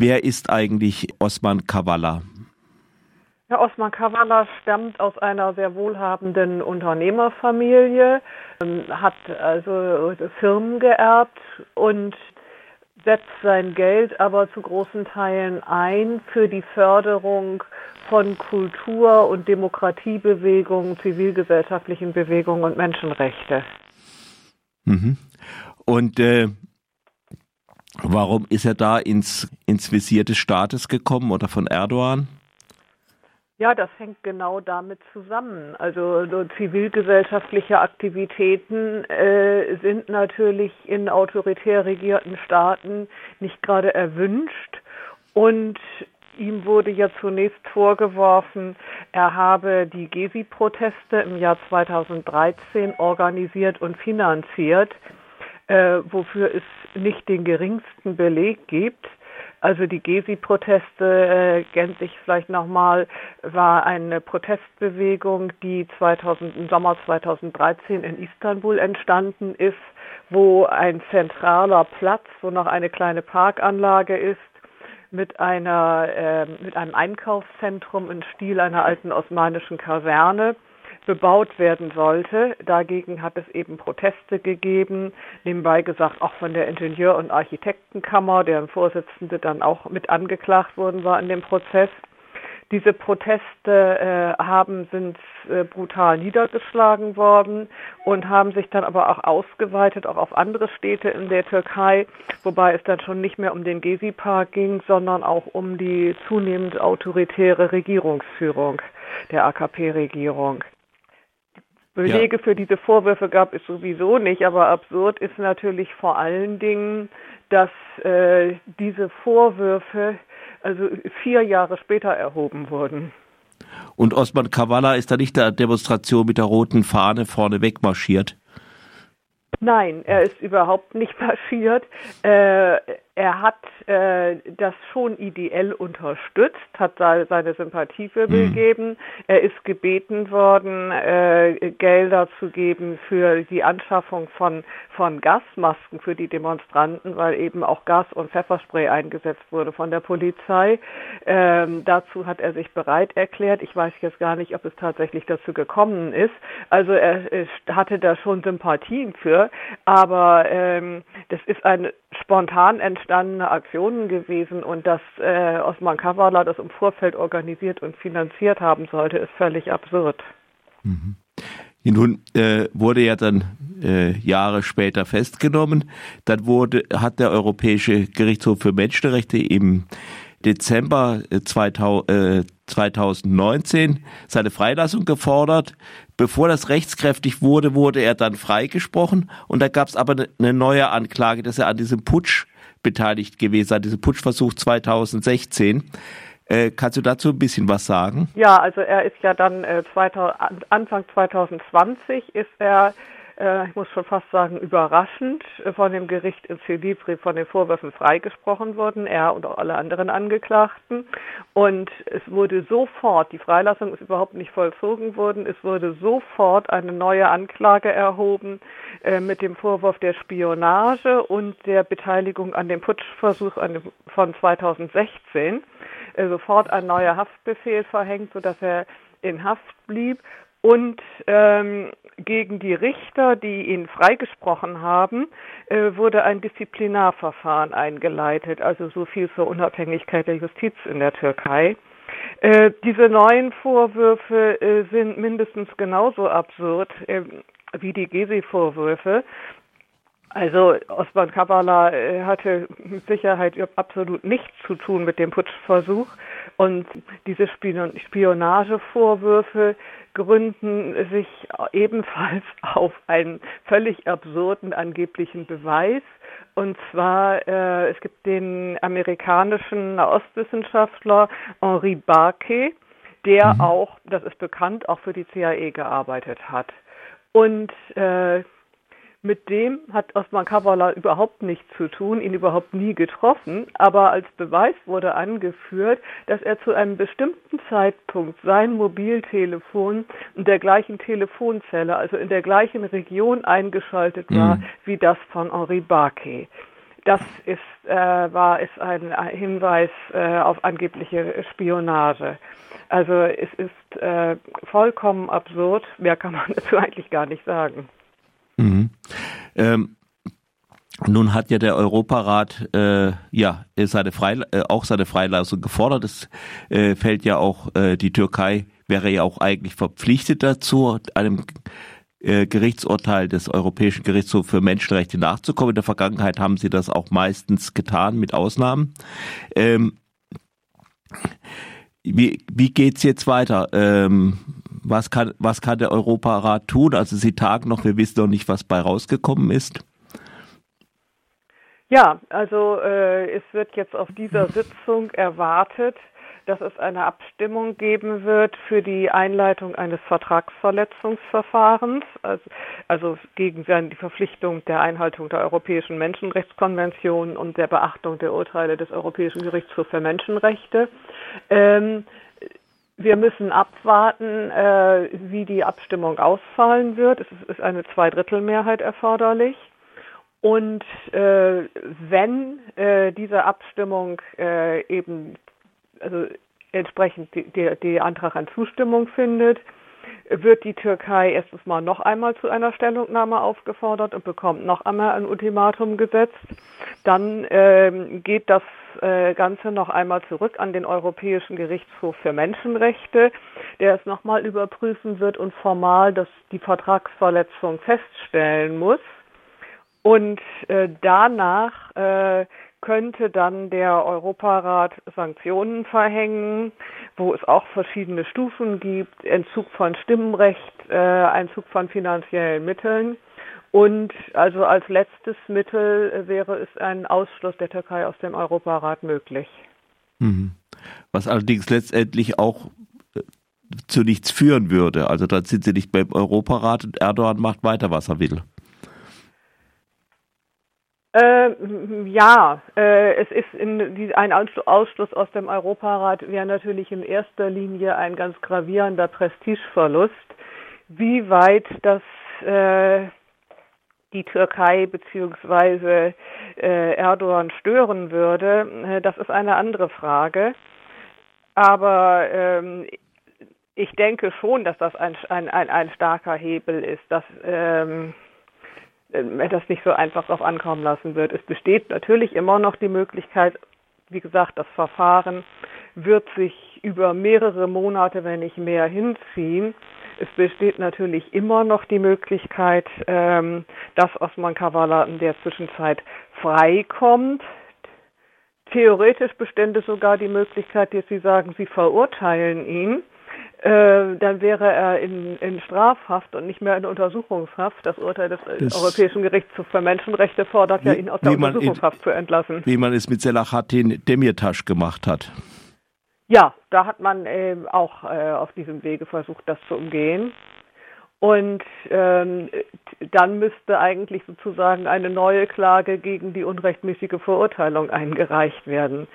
Wer ist eigentlich Osman Kavala? Herr Osman Kavala stammt aus einer sehr wohlhabenden Unternehmerfamilie, ähm, hat also Firmen geerbt und setzt sein Geld aber zu großen Teilen ein für die Förderung von Kultur- und Demokratiebewegungen, zivilgesellschaftlichen Bewegungen und Menschenrechte. Mhm. Und äh, warum ist er da ins, ins Visier des Staates gekommen oder von Erdogan? Ja, das hängt genau damit zusammen. Also so zivilgesellschaftliche Aktivitäten äh, sind natürlich in autoritär regierten Staaten nicht gerade erwünscht. Und ihm wurde ja zunächst vorgeworfen, er habe die Gezi-Proteste im Jahr 2013 organisiert und finanziert, äh, wofür es nicht den geringsten Beleg gibt. Also die Gezi-Proteste, äh, gänzlich vielleicht nochmal, war eine Protestbewegung, die 2000, im Sommer 2013 in Istanbul entstanden ist, wo ein zentraler Platz, wo noch eine kleine Parkanlage ist, mit einer äh, mit einem Einkaufszentrum im Stil einer alten osmanischen Kaserne bebaut werden sollte. Dagegen hat es eben Proteste gegeben, nebenbei gesagt auch von der Ingenieur- und Architektenkammer, deren Vorsitzende dann auch mit angeklagt worden war in dem Prozess. Diese Proteste äh, haben sind äh, brutal niedergeschlagen worden und haben sich dann aber auch ausgeweitet, auch auf andere Städte in der Türkei, wobei es dann schon nicht mehr um den Gezi-Park ging, sondern auch um die zunehmend autoritäre Regierungsführung der AKP-Regierung. Belege ja. für diese Vorwürfe gab es sowieso nicht, aber absurd ist natürlich vor allen Dingen, dass äh, diese Vorwürfe also vier Jahre später erhoben wurden. Und Osman Kavala ist da nicht der Demonstration mit der roten Fahne vorne wegmarschiert? Nein, er ist überhaupt nicht marschiert. Äh, er hat äh, das schon ideell unterstützt, hat seine Sympathie für mhm. gegeben. Er ist gebeten worden, äh, Gelder zu geben für die Anschaffung von, von Gasmasken für die Demonstranten, weil eben auch Gas und Pfefferspray eingesetzt wurde von der Polizei. Ähm, dazu hat er sich bereit erklärt. Ich weiß jetzt gar nicht, ob es tatsächlich dazu gekommen ist. Also er, er hatte da schon Sympathien für, aber ähm, das ist eine spontan entstandene Aktionen gewesen und dass äh, Osman Kavala das im Vorfeld organisiert und finanziert haben sollte, ist völlig absurd. Mhm. Nun äh, wurde er dann äh, Jahre später festgenommen. Dann wurde, hat der Europäische Gerichtshof für Menschenrechte im Dezember 2019 äh, seine Freilassung gefordert. Bevor das rechtskräftig wurde, wurde er dann freigesprochen und da gab es aber eine neue Anklage, dass er an diesem Putsch beteiligt gewesen sei, diesem Putschversuch 2016. Äh, kannst du dazu ein bisschen was sagen? Ja, also er ist ja dann äh, 2000, Anfang 2020 ist er äh, ich muss schon fast sagen, überraschend von dem Gericht in Celibri von den Vorwürfen freigesprochen worden, er und auch alle anderen Angeklagten. Und es wurde sofort, die Freilassung ist überhaupt nicht vollzogen worden, es wurde sofort eine neue Anklage erhoben äh, mit dem Vorwurf der Spionage und der Beteiligung an dem Putschversuch an dem, von 2016. Äh, sofort ein neuer Haftbefehl verhängt, sodass er in Haft blieb und ähm, gegen die Richter, die ihn freigesprochen haben, äh, wurde ein Disziplinarverfahren eingeleitet. Also so viel zur Unabhängigkeit der Justiz in der Türkei. Äh, diese neuen Vorwürfe äh, sind mindestens genauso absurd äh, wie die Gezi-Vorwürfe. Also Osman Kavala äh, hatte mit Sicherheit absolut nichts zu tun mit dem Putschversuch und diese Spionagevorwürfe gründen sich ebenfalls auf einen völlig absurden angeblichen Beweis. Und zwar, äh, es gibt den amerikanischen Ostwissenschaftler Henri Barke, der mhm. auch, das ist bekannt, auch für die CIA gearbeitet hat. Und äh, mit dem hat Osman Kavala überhaupt nichts zu tun, ihn überhaupt nie getroffen, aber als Beweis wurde angeführt, dass er zu einem bestimmten Zeitpunkt sein Mobiltelefon in der gleichen Telefonzelle, also in der gleichen Region eingeschaltet war mhm. wie das von Henri Barquet. Das ist, äh, war, ist ein Hinweis äh, auf angebliche Spionage. Also es ist äh, vollkommen absurd. Mehr kann man dazu eigentlich gar nicht sagen. Mhm. Ähm, nun hat ja der Europarat äh, ja seine Freil äh, auch seine Freilassung gefordert. Es äh, fällt ja auch äh, die Türkei wäre ja auch eigentlich verpflichtet dazu, einem äh, Gerichtsurteil des Europäischen Gerichtshofs für Menschenrechte nachzukommen. In der Vergangenheit haben sie das auch meistens getan, mit Ausnahmen. Ähm, wie, wie geht's jetzt weiter? Ähm, was kann, was kann der Europarat tun? Also sie tagen noch, wir wissen noch nicht, was bei rausgekommen ist. Ja, also äh, es wird jetzt auf dieser Sitzung erwartet, dass es eine Abstimmung geben wird für die Einleitung eines Vertragsverletzungsverfahrens, also, also gegen die Verpflichtung der Einhaltung der Europäischen Menschenrechtskonvention und der Beachtung der Urteile des Europäischen Gerichtshofs für Menschenrechte. Ähm, wir müssen abwarten, äh, wie die Abstimmung ausfallen wird. Es ist eine Zweidrittelmehrheit erforderlich. Und äh, wenn äh, diese Abstimmung äh, eben also entsprechend die, Antrag an Zustimmung findet, wird die Türkei erstens mal noch einmal zu einer Stellungnahme aufgefordert und bekommt noch einmal ein Ultimatum gesetzt. Dann ähm, geht das äh, Ganze noch einmal zurück an den Europäischen Gerichtshof für Menschenrechte, der es nochmal überprüfen wird und formal dass die Vertragsverletzung feststellen muss. Und äh, danach äh, könnte dann der Europarat Sanktionen verhängen, wo es auch verschiedene Stufen gibt, Entzug von Stimmenrecht, äh, Einzug von finanziellen Mitteln. Und also als letztes Mittel wäre es ein Ausschluss der Türkei aus dem Europarat möglich. Mhm. Was allerdings letztendlich auch äh, zu nichts führen würde. Also dann sind sie nicht beim Europarat und Erdogan macht weiter, was er will. Äh, ja, äh, es ist in, die, ein Ausschluss aus dem Europarat wäre natürlich in erster Linie ein ganz gravierender Prestigeverlust. Wie weit das äh, die Türkei beziehungsweise äh, Erdogan stören würde, äh, das ist eine andere Frage. Aber ähm, ich denke schon, dass das ein, ein, ein, ein starker Hebel ist, dass ähm, äh, das nicht so einfach drauf ankommen lassen wird. Es besteht natürlich immer noch die Möglichkeit, wie gesagt, das Verfahren wird sich über mehrere Monate, wenn nicht mehr, hinziehen. Es besteht natürlich immer noch die Möglichkeit, ähm, dass Osman Kavala in der Zwischenzeit freikommt. Theoretisch bestände sogar die Möglichkeit, dass Sie sagen, Sie verurteilen ihn äh, dann wäre er in, in, Strafhaft und nicht mehr in Untersuchungshaft. Das Urteil des das Europäischen Gerichtshofs für Menschenrechte fordert wie, ja, ihn aus der Untersuchungshaft in, zu entlassen. Wie man es mit Selahattin Demirtas gemacht hat. Ja, da hat man äh, auch äh, auf diesem Wege versucht, das zu umgehen. Und ähm, dann müsste eigentlich sozusagen eine neue Klage gegen die unrechtmäßige Verurteilung eingereicht werden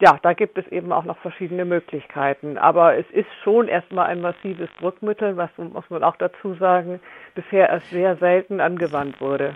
ja, da gibt es eben auch noch verschiedene Möglichkeiten. Aber es ist schon erstmal ein massives Druckmittel, was muss man auch dazu sagen, bisher erst sehr selten angewandt wurde.